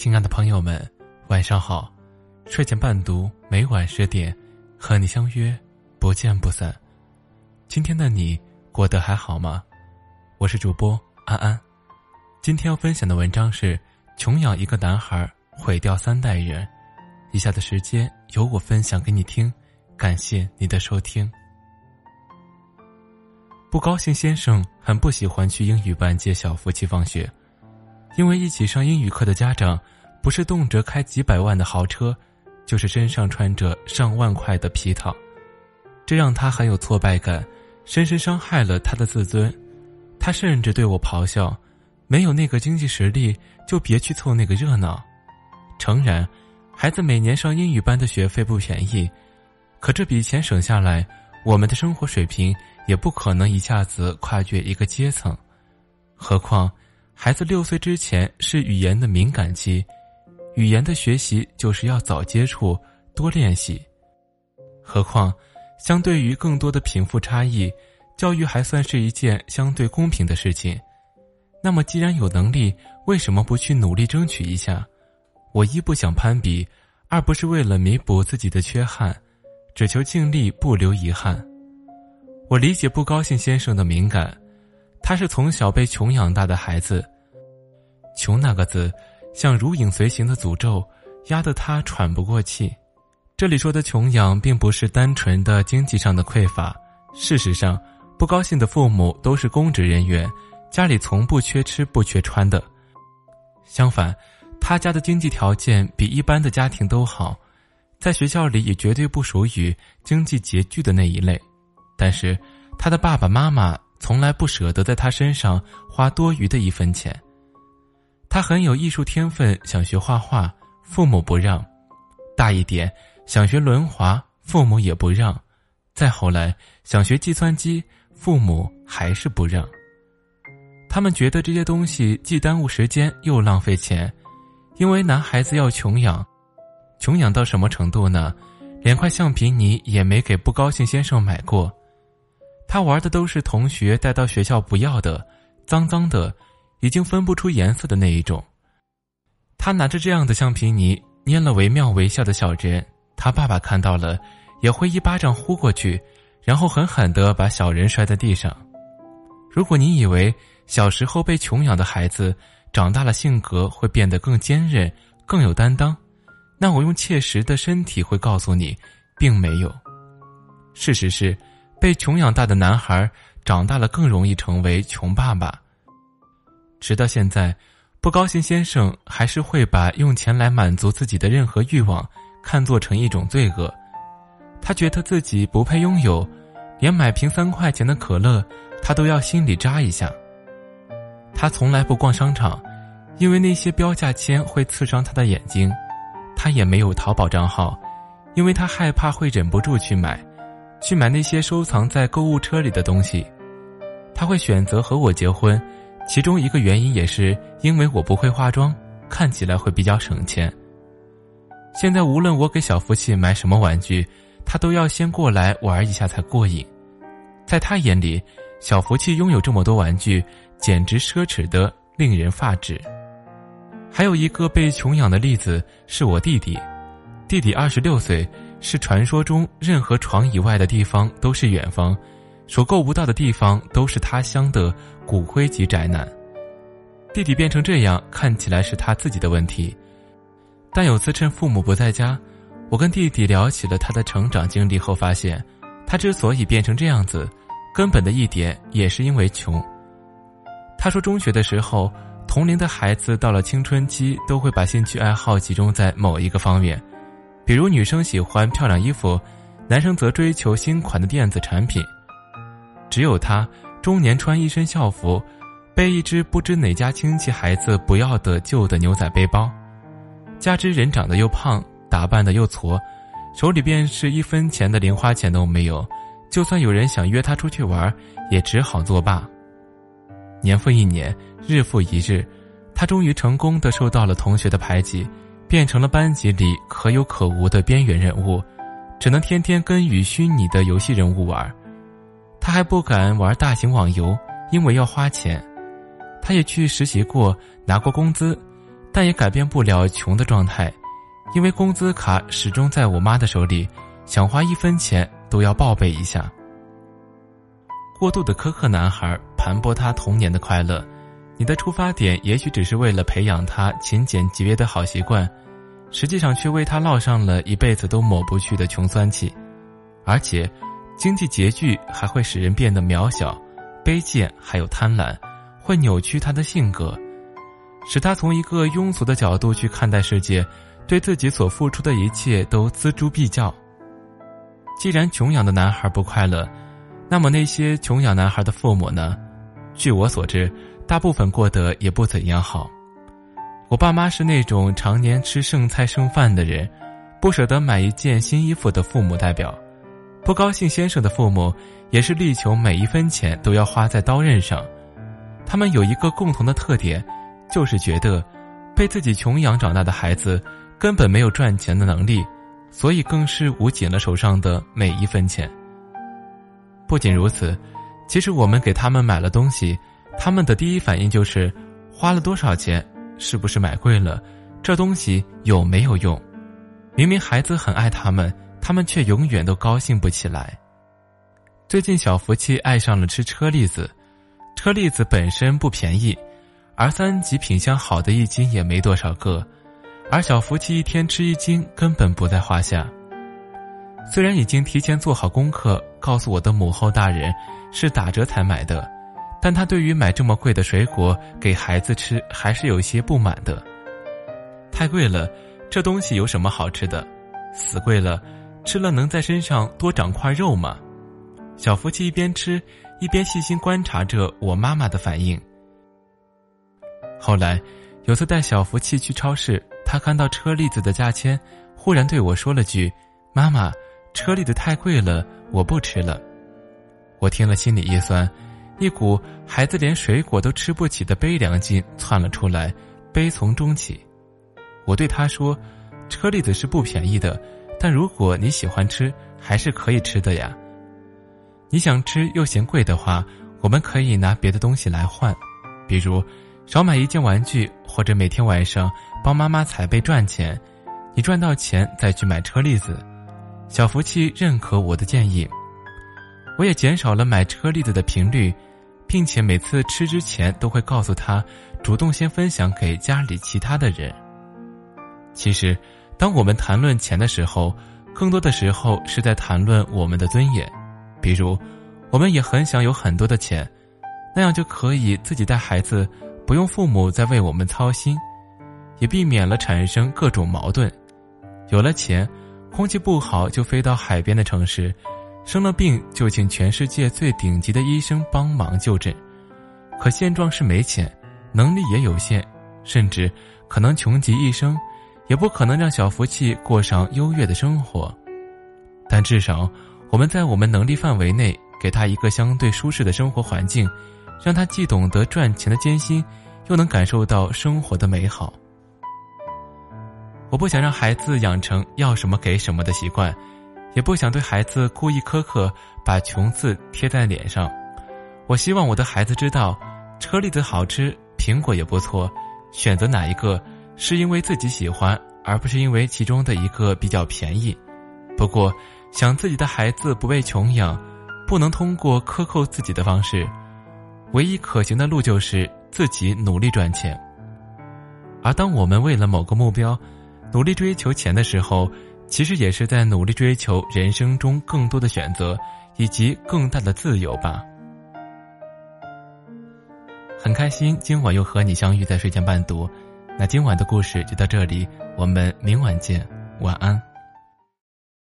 亲爱的朋友们，晚上好！睡前伴读，每晚十点，和你相约，不见不散。今天的你过得还好吗？我是主播安安。今天要分享的文章是《穷养一个男孩，毁掉三代人》。以下的时间由我分享给你听，感谢你的收听。不高兴先生很不喜欢去英语班接小夫妻放学。因为一起上英语课的家长，不是动辄开几百万的豪车，就是身上穿着上万块的皮套，这让他很有挫败感，深深伤害了他的自尊。他甚至对我咆哮：“没有那个经济实力，就别去凑那个热闹。”诚然，孩子每年上英语班的学费不便宜，可这笔钱省下来，我们的生活水平也不可能一下子跨越一个阶层，何况。孩子六岁之前是语言的敏感期，语言的学习就是要早接触、多练习。何况，相对于更多的贫富差异，教育还算是一件相对公平的事情。那么，既然有能力，为什么不去努力争取一下？我一不想攀比，二不是为了弥补自己的缺憾，只求尽力不留遗憾。我理解不高兴先生的敏感。他是从小被穷养大的孩子，穷那个字，像如影随形的诅咒，压得他喘不过气。这里说的穷养，并不是单纯的经济上的匮乏。事实上，不高兴的父母都是公职人员，家里从不缺吃不缺穿的。相反，他家的经济条件比一般的家庭都好，在学校里也绝对不属于经济拮据的那一类。但是，他的爸爸妈妈。从来不舍得在他身上花多余的一分钱。他很有艺术天分，想学画画，父母不让；大一点想学轮滑，父母也不让；再后来想学计算机，父母还是不让。他们觉得这些东西既耽误时间又浪费钱，因为男孩子要穷养，穷养到什么程度呢？连块橡皮泥也没给不高兴先生买过。他玩的都是同学带到学校不要的，脏脏的，已经分不出颜色的那一种。他拿着这样的橡皮泥捏了惟妙惟肖的小人，他爸爸看到了也会一巴掌呼过去，然后狠狠的把小人摔在地上。如果你以为小时候被穷养的孩子长大了性格会变得更坚韧、更有担当，那我用切实的身体会告诉你，并没有。事实是。被穷养大的男孩，长大了更容易成为穷爸爸。直到现在，不高兴先生还是会把用钱来满足自己的任何欲望看作成一种罪恶。他觉得自己不配拥有，连买瓶三块钱的可乐，他都要心里扎一下。他从来不逛商场，因为那些标价签会刺伤他的眼睛。他也没有淘宝账号，因为他害怕会忍不住去买。去买那些收藏在购物车里的东西，他会选择和我结婚，其中一个原因也是因为我不会化妆，看起来会比较省钱。现在无论我给小福气买什么玩具，他都要先过来玩一下才过瘾。在他眼里，小福气拥有这么多玩具，简直奢侈的令人发指。还有一个被穷养的例子是我弟弟，弟弟二十六岁。是传说中任何床以外的地方都是远方，所够不到的地方都是他乡的骨灰级宅男。弟弟变成这样，看起来是他自己的问题。但有次趁父母不在家，我跟弟弟聊起了他的成长经历后，发现他之所以变成这样子，根本的一点也是因为穷。他说，中学的时候，同龄的孩子到了青春期，都会把兴趣爱好集中在某一个方面。比如女生喜欢漂亮衣服，男生则追求新款的电子产品。只有他中年穿一身校服，背一只不知哪家亲戚孩子不要的旧的牛仔背包，加之人长得又胖，打扮的又矬，手里边是一分钱的零花钱都没有。就算有人想约他出去玩，也只好作罢。年复一年，日复一日，他终于成功的受到了同学的排挤。变成了班级里可有可无的边缘人物，只能天天跟与虚拟的游戏人物玩。他还不敢玩大型网游，因为要花钱。他也去实习过，拿过工资，但也改变不了穷的状态，因为工资卡始终在我妈的手里，想花一分钱都要报备一下。过度的苛刻男孩盘剥他童年的快乐，你的出发点也许只是为了培养他勤俭节约的好习惯，实际上却为他烙上了一辈子都抹不去的穷酸气，而且，经济拮据还会使人变得渺小、卑贱，还有贪婪，会扭曲他的性格，使他从一个庸俗的角度去看待世界，对自己所付出的一切都锱铢必较。既然穷养的男孩不快乐。那么那些穷养男孩的父母呢？据我所知，大部分过得也不怎样好。我爸妈是那种常年吃剩菜剩饭的人，不舍得买一件新衣服的父母代表。不高兴先生的父母也是力求每一分钱都要花在刀刃上。他们有一个共同的特点，就是觉得被自己穷养长大的孩子根本没有赚钱的能力，所以更是捂紧了手上的每一分钱。不仅如此，其实我们给他们买了东西，他们的第一反应就是花了多少钱，是不是买贵了，这东西有没有用？明明孩子很爱他们，他们却永远都高兴不起来。最近小福气爱上了吃车厘子，车厘子本身不便宜，而三级品相好的一斤也没多少个，而小福气一天吃一斤根本不在话下。虽然已经提前做好功课，告诉我的母后大人是打折才买的，但他对于买这么贵的水果给孩子吃还是有些不满的。太贵了，这东西有什么好吃的？死贵了，吃了能在身上多长块肉吗？小福气一边吃一边细心观察着我妈妈的反应。后来，有次带小福气去超市，他看到车厘子的价签，忽然对我说了句：“妈妈。”车厘子太贵了，我不吃了。我听了心里一酸，一股孩子连水果都吃不起的悲凉劲窜了出来，悲从中起。我对他说：“车厘子是不便宜的，但如果你喜欢吃，还是可以吃的呀。你想吃又嫌贵的话，我们可以拿别的东西来换，比如少买一件玩具，或者每天晚上帮妈妈踩背赚钱，你赚到钱再去买车厘子。”小福气认可我的建议，我也减少了买车厘子的频率，并且每次吃之前都会告诉他，主动先分享给家里其他的人。其实，当我们谈论钱的时候，更多的时候是在谈论我们的尊严。比如，我们也很想有很多的钱，那样就可以自己带孩子，不用父母再为我们操心，也避免了产生各种矛盾。有了钱。空气不好就飞到海边的城市，生了病就请全世界最顶级的医生帮忙就诊。可现状是没钱，能力也有限，甚至可能穷极一生，也不可能让小福气过上优越的生活。但至少我们在我们能力范围内，给他一个相对舒适的生活环境，让他既懂得赚钱的艰辛，又能感受到生活的美好。我不想让孩子养成要什么给什么的习惯，也不想对孩子故意苛刻，把穷字贴在脸上。我希望我的孩子知道，车厘子好吃，苹果也不错，选择哪一个是因为自己喜欢，而不是因为其中的一个比较便宜。不过，想自己的孩子不被穷养，不能通过克扣自己的方式，唯一可行的路就是自己努力赚钱。而当我们为了某个目标，努力追求钱的时候，其实也是在努力追求人生中更多的选择以及更大的自由吧。很开心今晚又和你相遇在睡前伴读，那今晚的故事就到这里，我们明晚见，晚安。